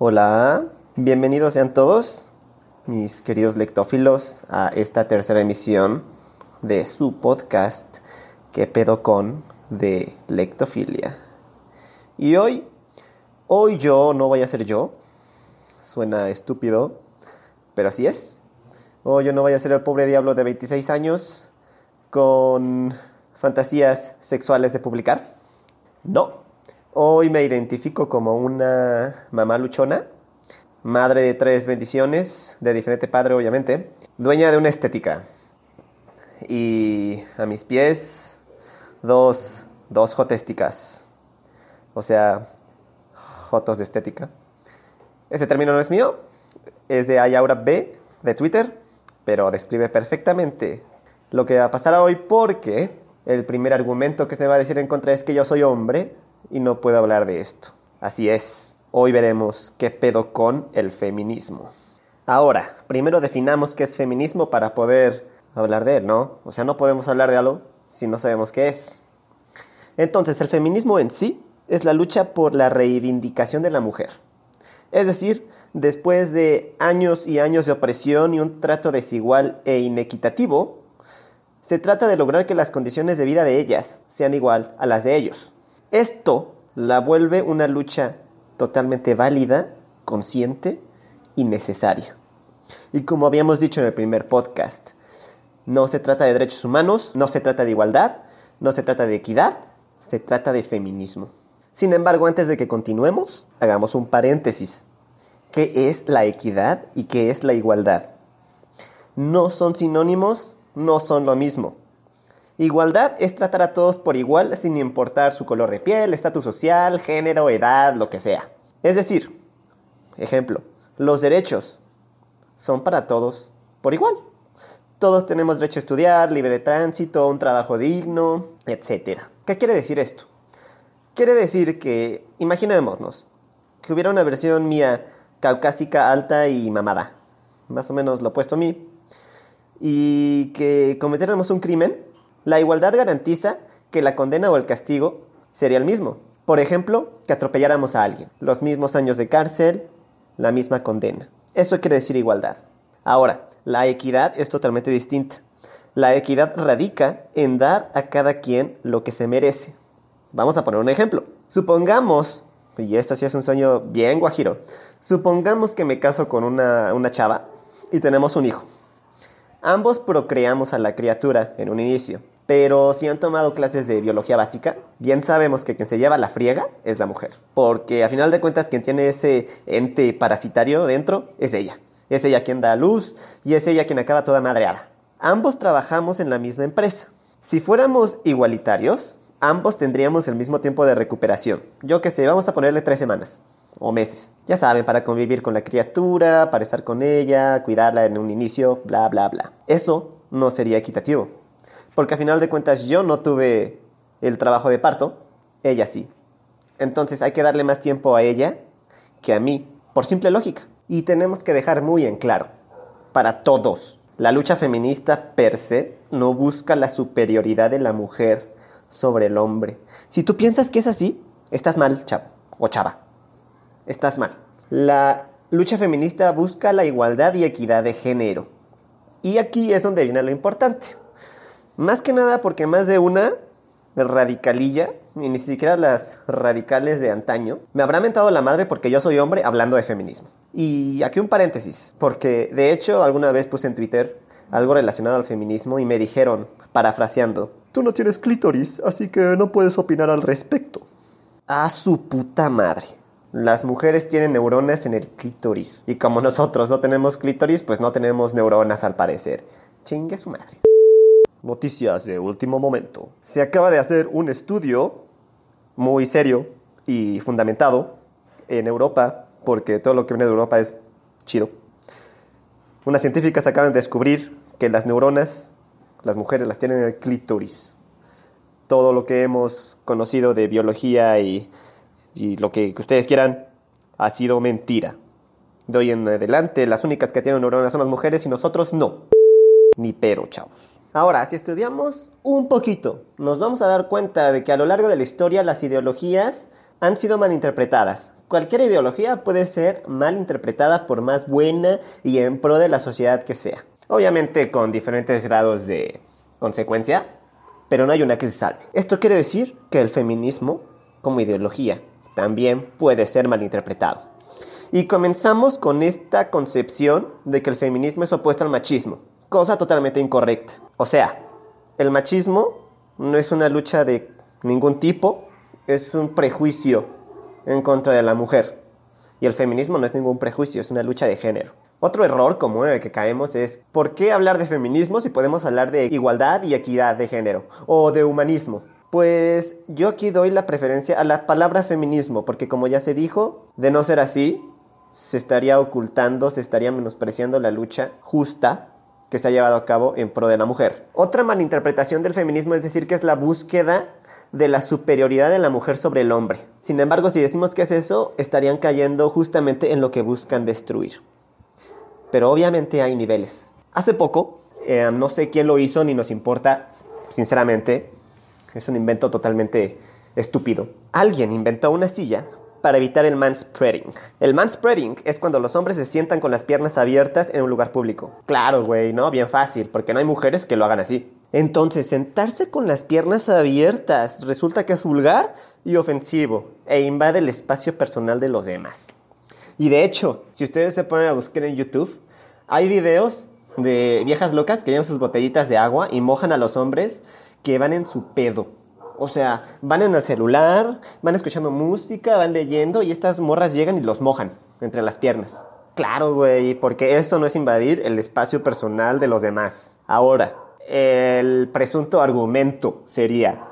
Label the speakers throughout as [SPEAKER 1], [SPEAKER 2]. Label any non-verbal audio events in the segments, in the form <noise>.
[SPEAKER 1] Hola, bienvenidos sean todos, mis queridos lectófilos, a esta tercera emisión de su podcast que pedo con de lectofilia. Y hoy, hoy yo no voy a ser yo, suena estúpido, pero así es. Hoy yo no voy a ser el pobre diablo de 26 años con fantasías sexuales de publicar. No, Hoy me identifico como una mamá luchona, madre de tres bendiciones, de diferente padre obviamente, dueña de una estética. Y a mis pies, dos, dos jotésticas. O sea, jotos de estética. Ese término no es mío, es de Ayaura B de Twitter, pero describe perfectamente lo que va a pasar hoy porque el primer argumento que se va a decir en contra es que yo soy hombre y no puedo hablar de esto. Así es, hoy veremos qué pedo con el feminismo. Ahora, primero definamos qué es feminismo para poder hablar de él, ¿no? O sea, no podemos hablar de algo si no sabemos qué es. Entonces, el feminismo en sí es la lucha por la reivindicación de la mujer. Es decir, después de años y años de opresión y un trato desigual e inequitativo, se trata de lograr que las condiciones de vida de ellas sean igual a las de ellos. Esto la vuelve una lucha totalmente válida, consciente y necesaria. Y como habíamos dicho en el primer podcast, no se trata de derechos humanos, no se trata de igualdad, no se trata de equidad, se trata de feminismo. Sin embargo, antes de que continuemos, hagamos un paréntesis. ¿Qué es la equidad y qué es la igualdad? No son sinónimos, no son lo mismo. Igualdad es tratar a todos por igual sin importar su color de piel, estatus social, género, edad, lo que sea. Es decir, ejemplo, los derechos son para todos por igual. Todos tenemos derecho a estudiar, libre de tránsito, un trabajo digno, etc. ¿Qué quiere decir esto? Quiere decir que, imaginémonos, que hubiera una versión mía caucásica, alta y mamada, más o menos lo opuesto a mí, y que cometiéramos un crimen la igualdad garantiza que la condena o el castigo sería el mismo. Por ejemplo, que atropelláramos a alguien. Los mismos años de cárcel, la misma condena. Eso quiere decir igualdad. Ahora, la equidad es totalmente distinta. La equidad radica en dar a cada quien lo que se merece. Vamos a poner un ejemplo. Supongamos, y esto sí es un sueño bien guajiro, supongamos que me caso con una, una chava y tenemos un hijo. Ambos procreamos a la criatura en un inicio. Pero si han tomado clases de biología básica, bien sabemos que quien se lleva la friega es la mujer. Porque a final de cuentas quien tiene ese ente parasitario dentro es ella. Es ella quien da luz y es ella quien acaba toda madreada. Ambos trabajamos en la misma empresa. Si fuéramos igualitarios, ambos tendríamos el mismo tiempo de recuperación. Yo que sé, vamos a ponerle tres semanas o meses. Ya saben, para convivir con la criatura, para estar con ella, cuidarla en un inicio, bla, bla, bla. Eso no sería equitativo porque a final de cuentas yo no tuve el trabajo de parto, ella sí. Entonces hay que darle más tiempo a ella que a mí, por simple lógica. Y tenemos que dejar muy en claro, para todos, la lucha feminista per se no busca la superioridad de la mujer sobre el hombre. Si tú piensas que es así, estás mal, chavo o chava. Estás mal. La lucha feminista busca la igualdad y equidad de género. Y aquí es donde viene lo importante. Más que nada porque más de una radicalilla, y ni siquiera las radicales de antaño, me habrá mentado la madre porque yo soy hombre hablando de feminismo. Y aquí un paréntesis, porque de hecho alguna vez puse en Twitter algo relacionado al feminismo y me dijeron, parafraseando, tú no tienes clítoris, así que no puedes opinar al respecto. A su puta madre. Las mujeres tienen neuronas en el clítoris. Y como nosotros no tenemos clítoris, pues no tenemos neuronas al parecer. Chingue su madre. Noticias de último momento. Se acaba de hacer un estudio muy serio y fundamentado en Europa, porque todo lo que viene de Europa es chido. Unas científicas acaban de descubrir que las neuronas, las mujeres las tienen en el clítoris. Todo lo que hemos conocido de biología y, y lo que ustedes quieran ha sido mentira. De hoy en adelante, las únicas que tienen neuronas son las mujeres y nosotros no. Ni pero, chavos. Ahora, si estudiamos un poquito, nos vamos a dar cuenta de que a lo largo de la historia las ideologías han sido malinterpretadas. Cualquier ideología puede ser mal interpretada por más buena y en pro de la sociedad que sea. Obviamente con diferentes grados de consecuencia, pero no hay una que se salve. Esto quiere decir que el feminismo, como ideología, también puede ser malinterpretado. Y comenzamos con esta concepción de que el feminismo es opuesto al machismo, cosa totalmente incorrecta. O sea, el machismo no es una lucha de ningún tipo, es un prejuicio en contra de la mujer. Y el feminismo no es ningún prejuicio, es una lucha de género. Otro error común en el que caemos es ¿por qué hablar de feminismo si podemos hablar de igualdad y equidad de género? O de humanismo. Pues yo aquí doy la preferencia a la palabra feminismo, porque como ya se dijo, de no ser así, se estaría ocultando, se estaría menospreciando la lucha justa que se ha llevado a cabo en pro de la mujer. Otra malinterpretación del feminismo es decir que es la búsqueda de la superioridad de la mujer sobre el hombre. Sin embargo, si decimos que es eso, estarían cayendo justamente en lo que buscan destruir pero obviamente hay niveles. Hace poco, eh, no sé quién lo hizo ni nos importa, sinceramente, es un invento totalmente estúpido. Alguien inventó una silla para evitar el manspreading. El manspreading es cuando los hombres se sientan con las piernas abiertas en un lugar público. Claro, güey, ¿no? Bien fácil, porque no hay mujeres que lo hagan así. Entonces, sentarse con las piernas abiertas resulta que es vulgar y ofensivo e invade el espacio personal de los demás. Y de hecho, si ustedes se ponen a buscar en YouTube, hay videos de viejas locas que llevan sus botellitas de agua y mojan a los hombres que van en su pedo. O sea, van en el celular, van escuchando música, van leyendo y estas morras llegan y los mojan entre las piernas. Claro, güey, porque eso no es invadir el espacio personal de los demás. Ahora, el presunto argumento sería,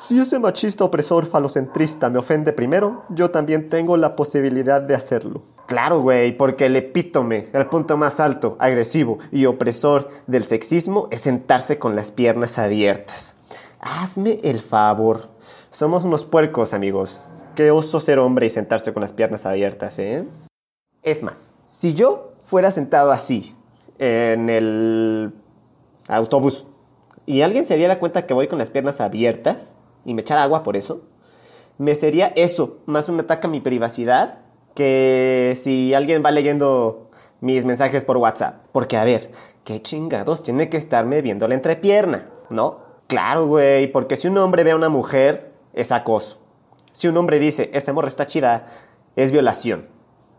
[SPEAKER 1] si ese machista opresor falocentrista me ofende primero, yo también tengo la posibilidad de hacerlo. Claro, güey, porque el epítome, el punto más alto, agresivo y opresor del sexismo es sentarse con las piernas abiertas. Hazme el favor. Somos unos puercos, amigos. Qué oso ser hombre y sentarse con las piernas abiertas, ¿eh? Es más, si yo fuera sentado así en el autobús y alguien se diera cuenta que voy con las piernas abiertas, y me echara agua por eso, me sería eso, más un ataque a mi privacidad que si alguien va leyendo mis mensajes por WhatsApp. Porque, a ver, ¿qué chingados tiene que estarme viendo la entrepierna? ¿No? Claro, güey, porque si un hombre ve a una mujer, es acoso. Si un hombre dice, esa morra está chida, es violación.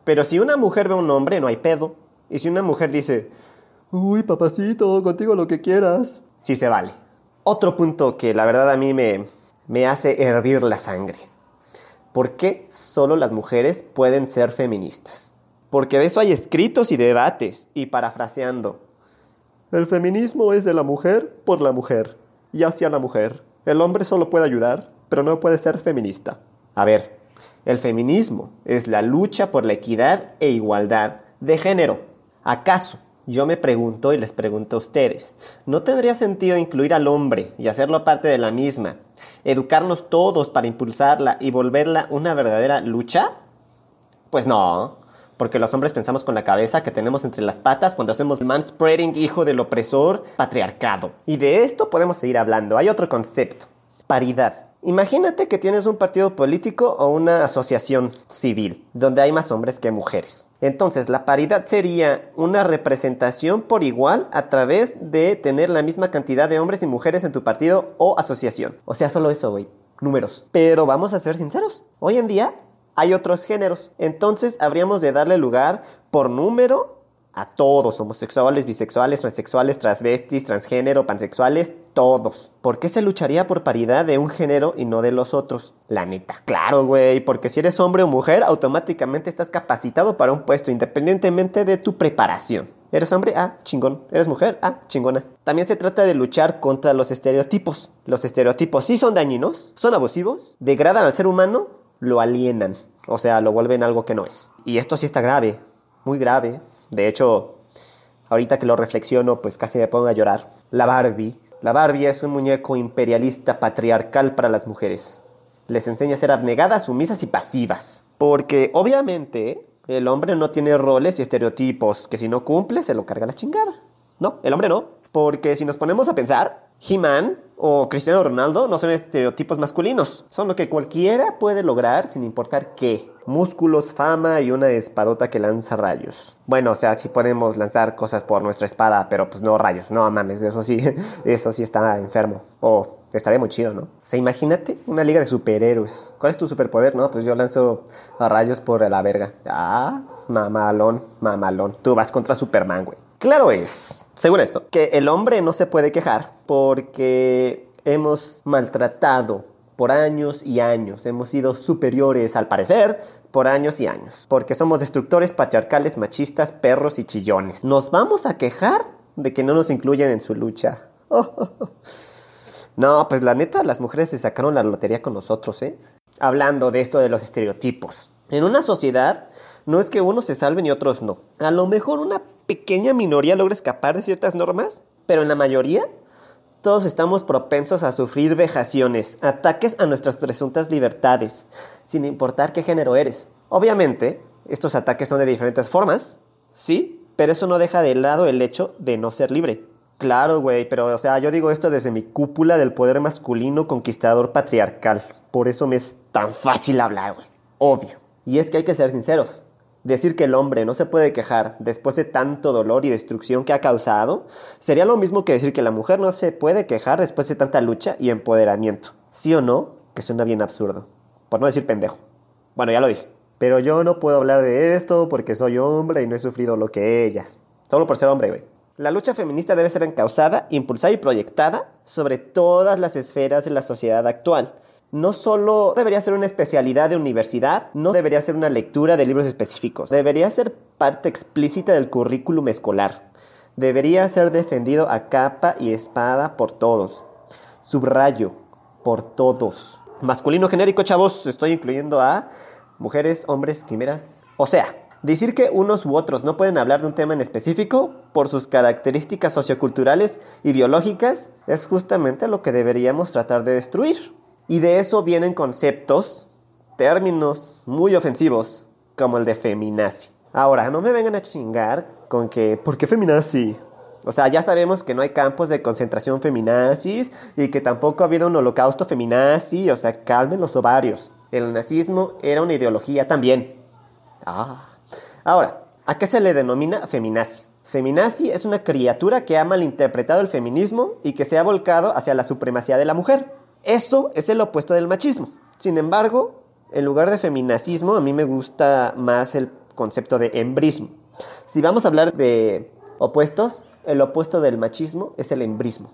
[SPEAKER 1] Pero si una mujer ve a un hombre, no hay pedo. Y si una mujer dice, uy, papacito, contigo lo que quieras, sí se vale. Otro punto que la verdad a mí me, me hace hervir la sangre. ¿Por qué solo las mujeres pueden ser feministas? Porque de eso hay escritos y debates, y parafraseando. El feminismo es de la mujer por la mujer, y hacia la mujer. El hombre solo puede ayudar, pero no puede ser feminista. A ver, el feminismo es la lucha por la equidad e igualdad de género. ¿Acaso yo me pregunto y les pregunto a ustedes, ¿no tendría sentido incluir al hombre y hacerlo parte de la misma? ¿Educarnos todos para impulsarla y volverla una verdadera lucha? Pues no, porque los hombres pensamos con la cabeza que tenemos entre las patas cuando hacemos manspreading hijo del opresor patriarcado. Y de esto podemos seguir hablando. Hay otro concepto, paridad. Imagínate que tienes un partido político o una asociación civil, donde hay más hombres que mujeres. Entonces, la paridad sería una representación por igual a través de tener la misma cantidad de hombres y mujeres en tu partido o asociación. O sea, solo eso, güey. Números. Pero vamos a ser sinceros. Hoy en día hay otros géneros. Entonces, habríamos de darle lugar por número a todos, homosexuales, bisexuales, transexuales, transvestis, transgénero, pansexuales, todos. ¿Por qué se lucharía por paridad de un género y no de los otros? La neta. Claro, güey, porque si eres hombre o mujer, automáticamente estás capacitado para un puesto, independientemente de tu preparación. ¿Eres hombre? Ah, chingón. ¿Eres mujer? Ah, chingona. También se trata de luchar contra los estereotipos. Los estereotipos sí son dañinos, son abusivos, degradan al ser humano, lo alienan. O sea, lo vuelven algo que no es. Y esto sí está grave, muy grave. De hecho, ahorita que lo reflexiono, pues casi me pongo a llorar. La Barbie. La Barbie es un muñeco imperialista patriarcal para las mujeres. Les enseña a ser abnegadas, sumisas y pasivas. Porque obviamente el hombre no tiene roles y estereotipos que si no cumple se lo carga la chingada. No, el hombre no. Porque si nos ponemos a pensar, He-Man o Cristiano Ronaldo no son estereotipos masculinos. Son lo que cualquiera puede lograr sin importar qué. Músculos, fama y una espadota que lanza rayos. Bueno, o sea, sí podemos lanzar cosas por nuestra espada, pero pues no rayos. No mames, eso sí, <laughs> eso sí está enfermo. O estaría muy chido, ¿no? O sea, imagínate una liga de superhéroes. ¿Cuál es tu superpoder? No, pues yo lanzo rayos por la verga. Ah, mamalón, mamalón. Tú vas contra Superman, güey. Claro es, según esto, que el hombre no se puede quejar porque hemos maltratado por años y años, hemos sido superiores al parecer por años y años, porque somos destructores patriarcales, machistas, perros y chillones. ¿Nos vamos a quejar de que no nos incluyen en su lucha? <laughs> No, pues la neta, las mujeres se sacaron la lotería con nosotros, ¿eh? Hablando de esto de los estereotipos. En una sociedad no es que unos se salven y otros no. A lo mejor una pequeña minoría logra escapar de ciertas normas, pero en la mayoría todos estamos propensos a sufrir vejaciones, ataques a nuestras presuntas libertades, sin importar qué género eres. Obviamente, estos ataques son de diferentes formas, sí, pero eso no deja de lado el hecho de no ser libre. Claro, güey, pero o sea, yo digo esto desde mi cúpula del poder masculino conquistador patriarcal. Por eso me es tan fácil hablar, güey. Obvio. Y es que hay que ser sinceros. Decir que el hombre no se puede quejar después de tanto dolor y destrucción que ha causado sería lo mismo que decir que la mujer no se puede quejar después de tanta lucha y empoderamiento. ¿Sí o no? Que suena bien absurdo. Por no decir pendejo. Bueno, ya lo dije. Pero yo no puedo hablar de esto porque soy hombre y no he sufrido lo que ellas. Solo por ser hombre, güey. La lucha feminista debe ser encausada, impulsada y proyectada sobre todas las esferas de la sociedad actual no solo debería ser una especialidad de universidad, no debería ser una lectura de libros específicos, debería ser parte explícita del currículum escolar. Debería ser defendido a capa y espada por todos. Subrayo, por todos. Masculino genérico, chavos, estoy incluyendo a mujeres, hombres, quimeras. O sea, decir que unos u otros no pueden hablar de un tema en específico por sus características socioculturales y biológicas es justamente lo que deberíamos tratar de destruir. Y de eso vienen conceptos, términos muy ofensivos, como el de feminazi. Ahora, no me vengan a chingar con que, ¿por qué feminazi? O sea, ya sabemos que no hay campos de concentración feminazis y que tampoco ha habido un holocausto feminazi, o sea, calmen los ovarios. El nazismo era una ideología también. Ah. Ahora, ¿a qué se le denomina feminazi? Feminazi es una criatura que ha malinterpretado el feminismo y que se ha volcado hacia la supremacía de la mujer. Eso es el opuesto del machismo. Sin embargo, en lugar de feminacismo, a mí me gusta más el concepto de embrismo. Si vamos a hablar de opuestos, el opuesto del machismo es el embrismo.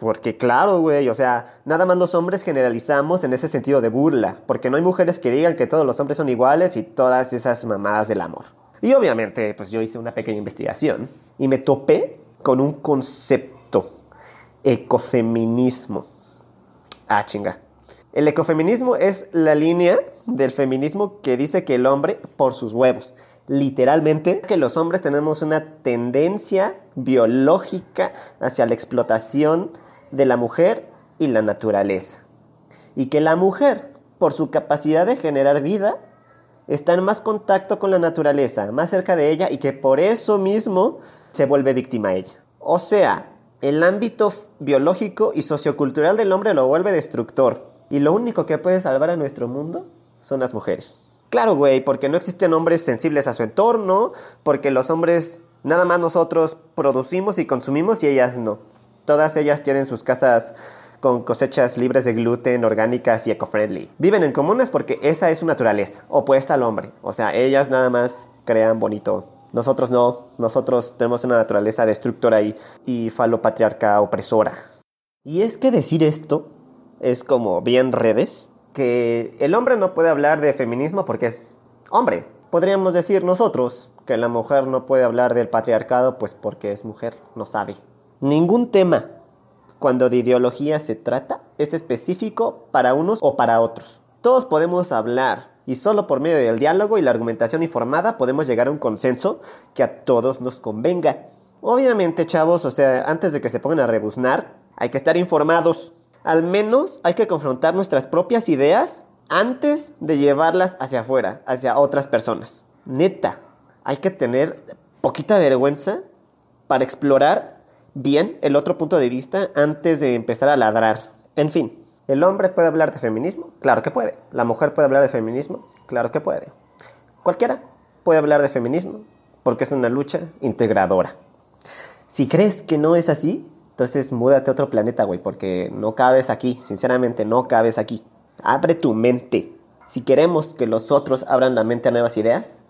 [SPEAKER 1] porque claro, güey, o sea, nada más los hombres generalizamos en ese sentido de burla, porque no hay mujeres que digan que todos los hombres son iguales y todas esas mamadas del amor. Y obviamente, pues yo hice una pequeña investigación y me topé con un concepto, ecofeminismo. Ah, chinga. El ecofeminismo es la línea del feminismo que dice que el hombre por sus huevos. Literalmente, que los hombres tenemos una tendencia biológica hacia la explotación de la mujer y la naturaleza. Y que la mujer, por su capacidad de generar vida, está en más contacto con la naturaleza, más cerca de ella y que por eso mismo se vuelve víctima a ella. O sea, el ámbito biológico y sociocultural del hombre lo vuelve destructor. Y lo único que puede salvar a nuestro mundo son las mujeres. Claro, güey, porque no existen hombres sensibles a su entorno, porque los hombres, nada más nosotros producimos y consumimos y ellas no. Todas ellas tienen sus casas con cosechas libres de gluten, orgánicas y eco-friendly. Viven en comunes porque esa es su naturaleza, opuesta al hombre. O sea, ellas nada más crean bonito nosotros no, nosotros tenemos una naturaleza destructora y, y falopatriarca opresora. Y es que decir esto es como bien redes, que el hombre no puede hablar de feminismo porque es hombre. Podríamos decir nosotros que la mujer no puede hablar del patriarcado pues porque es mujer, no sabe. Ningún tema, cuando de ideología se trata, es específico para unos o para otros. Todos podemos hablar y solo por medio del diálogo y la argumentación informada podemos llegar a un consenso que a todos nos convenga. Obviamente, chavos, o sea, antes de que se pongan a rebuznar, hay que estar informados. Al menos hay que confrontar nuestras propias ideas antes de llevarlas hacia afuera, hacia otras personas. Neta, hay que tener poquita vergüenza para explorar bien el otro punto de vista antes de empezar a ladrar. En fin, ¿el hombre puede hablar de feminismo? Claro que puede. ¿La mujer puede hablar de feminismo? Claro que puede. Cualquiera puede hablar de feminismo porque es una lucha integradora. Si crees que no es así, entonces múdate a otro planeta, güey, porque no cabes aquí, sinceramente no cabes aquí. Abre tu mente. Si queremos que los otros abran la mente a nuevas ideas,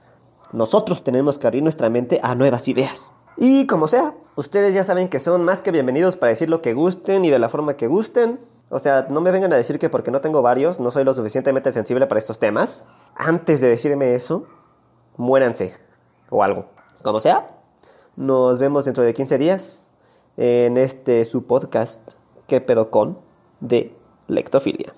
[SPEAKER 1] nosotros tenemos que abrir nuestra mente a nuevas ideas. Y como sea, ustedes ya saben que son más que bienvenidos para decir lo que gusten y de la forma que gusten. O sea, no me vengan a decir que porque no tengo varios, no soy lo suficientemente sensible para estos temas. Antes de decirme eso, muéranse o algo. Como sea, nos vemos dentro de 15 días en este su podcast, ¿Qué pedo con? de lectofilia.